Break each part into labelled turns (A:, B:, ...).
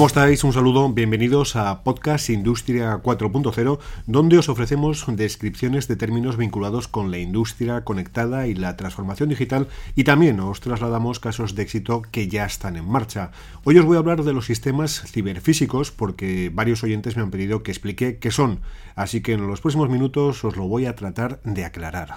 A: ¿Cómo estáis? Un saludo, bienvenidos a Podcast Industria 4.0, donde os ofrecemos descripciones de términos vinculados con la industria conectada y la transformación digital y también os trasladamos casos de éxito que ya están en marcha. Hoy os voy a hablar de los sistemas ciberfísicos porque varios oyentes me han pedido que explique qué son, así que en los próximos minutos os lo voy a tratar de aclarar.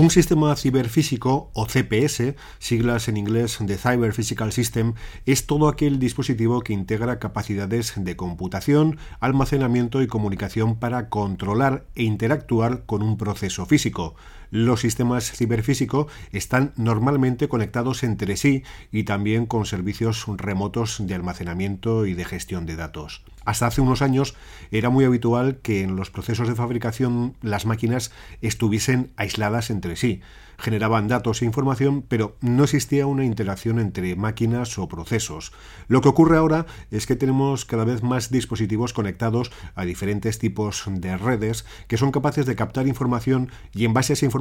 A: Un sistema ciberfísico o CPS, siglas en inglés de Cyber Physical System, es todo aquel dispositivo que integra capacidades de computación, almacenamiento y comunicación para controlar e interactuar con un proceso físico. Los sistemas ciberfísicos están normalmente conectados entre sí y también con servicios remotos de almacenamiento y de gestión de datos. Hasta hace unos años era muy habitual que en los procesos de fabricación las máquinas estuviesen aisladas entre sí generaban datos e información, pero no existía una interacción entre máquinas o procesos. Lo que ocurre ahora es que tenemos cada vez más dispositivos conectados a diferentes tipos de redes que son capaces de captar información y en base a esa información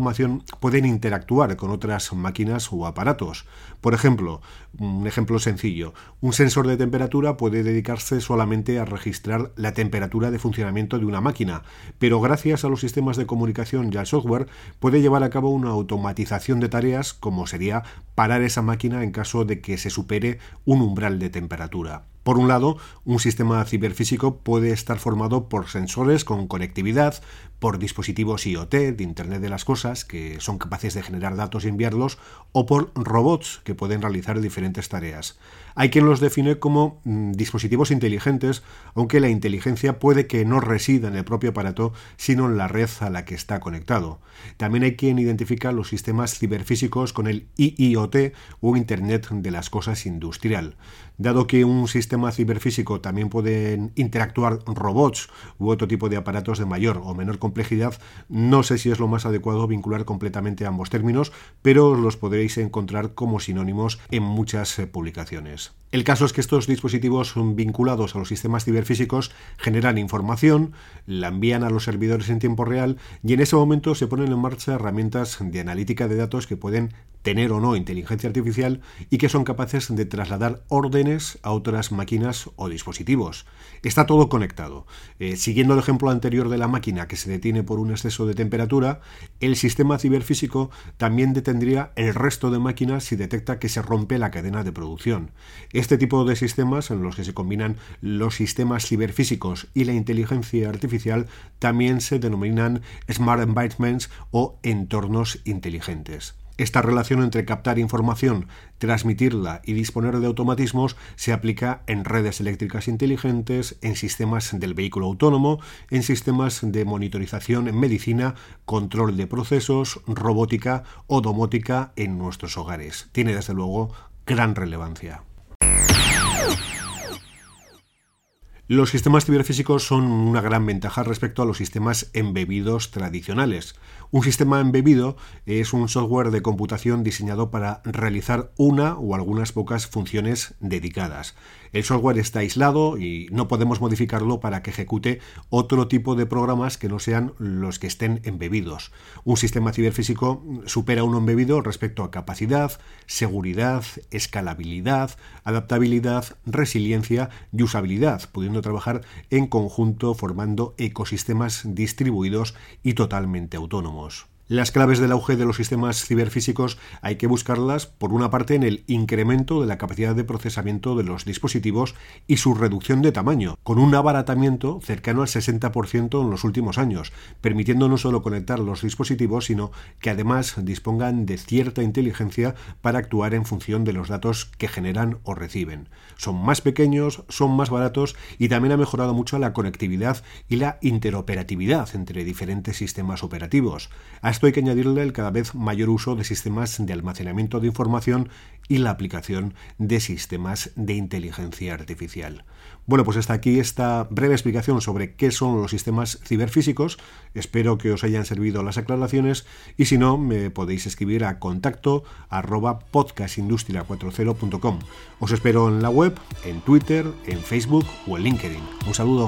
A: pueden interactuar con otras máquinas o aparatos. Por ejemplo, un ejemplo sencillo, un sensor de temperatura puede dedicarse solamente a registrar la temperatura de funcionamiento de una máquina, pero gracias a los sistemas de comunicación y al software puede llevar a cabo una automatización de tareas como sería parar esa máquina en caso de que se supere un umbral de temperatura. Por un lado, un sistema ciberfísico puede estar formado por sensores con conectividad, por dispositivos IoT, de Internet de las Cosas, que son capaces de generar datos y enviarlos, o por robots que pueden realizar diferentes tareas. Hay quien los define como mm, dispositivos inteligentes, aunque la inteligencia puede que no resida en el propio aparato, sino en la red a la que está conectado. También hay quien identifica los sistemas ciberfísicos con el IIoT o Internet de las Cosas industrial. Dado que un sistema ciberfísico también pueden interactuar robots u otro tipo de aparatos de mayor o menor complejidad, no sé si es lo más adecuado vincular completamente ambos términos, pero los podréis encontrar como sinónimos en muchas eh, publicaciones. El caso es que estos dispositivos vinculados a los sistemas ciberfísicos generan información, la envían a los servidores en tiempo real y en ese momento se ponen en marcha herramientas de analítica de datos que pueden tener o no inteligencia artificial y que son capaces de trasladar órdenes a otras máquinas o dispositivos. Está todo conectado. Eh, siguiendo el ejemplo anterior de la máquina que se detiene por un exceso de temperatura, el sistema ciberfísico también detendría el resto de máquinas si detecta que se rompe la cadena de producción. Este tipo de sistemas, en los que se combinan los sistemas ciberfísicos y la inteligencia artificial, también se denominan Smart Environments o entornos inteligentes. Esta relación entre captar información, transmitirla y disponer de automatismos se aplica en redes eléctricas inteligentes, en sistemas del vehículo autónomo, en sistemas de monitorización en medicina, control de procesos, robótica o domótica en nuestros hogares. Tiene desde luego gran relevancia. Los sistemas ciberfísicos son una gran ventaja respecto a los sistemas embebidos tradicionales. Un sistema embebido es un software de computación diseñado para realizar una o algunas pocas funciones dedicadas. El software está aislado y no podemos modificarlo para que ejecute otro tipo de programas que no sean los que estén embebidos. Un sistema ciberfísico supera uno embebido respecto a capacidad, seguridad, escalabilidad, adaptabilidad, resiliencia y usabilidad, pudiendo trabajar en conjunto formando ecosistemas distribuidos y totalmente autónomos. Las claves del auge de los sistemas ciberfísicos hay que buscarlas, por una parte, en el incremento de la capacidad de procesamiento de los dispositivos y su reducción de tamaño, con un abaratamiento cercano al 60% en los últimos años, permitiendo no solo conectar los dispositivos, sino que además dispongan de cierta inteligencia para actuar en función de los datos que generan o reciben. Son más pequeños, son más baratos y también ha mejorado mucho la conectividad y la interoperatividad entre diferentes sistemas operativos esto hay que añadirle el cada vez mayor uso de sistemas de almacenamiento de información y la aplicación de sistemas de inteligencia artificial. Bueno, pues hasta aquí esta breve explicación sobre qué son los sistemas ciberfísicos. Espero que os hayan servido las aclaraciones y si no, me podéis escribir a contacto arroba podcastindustria40.com. Os espero en la web, en Twitter, en Facebook o en LinkedIn. Un saludo.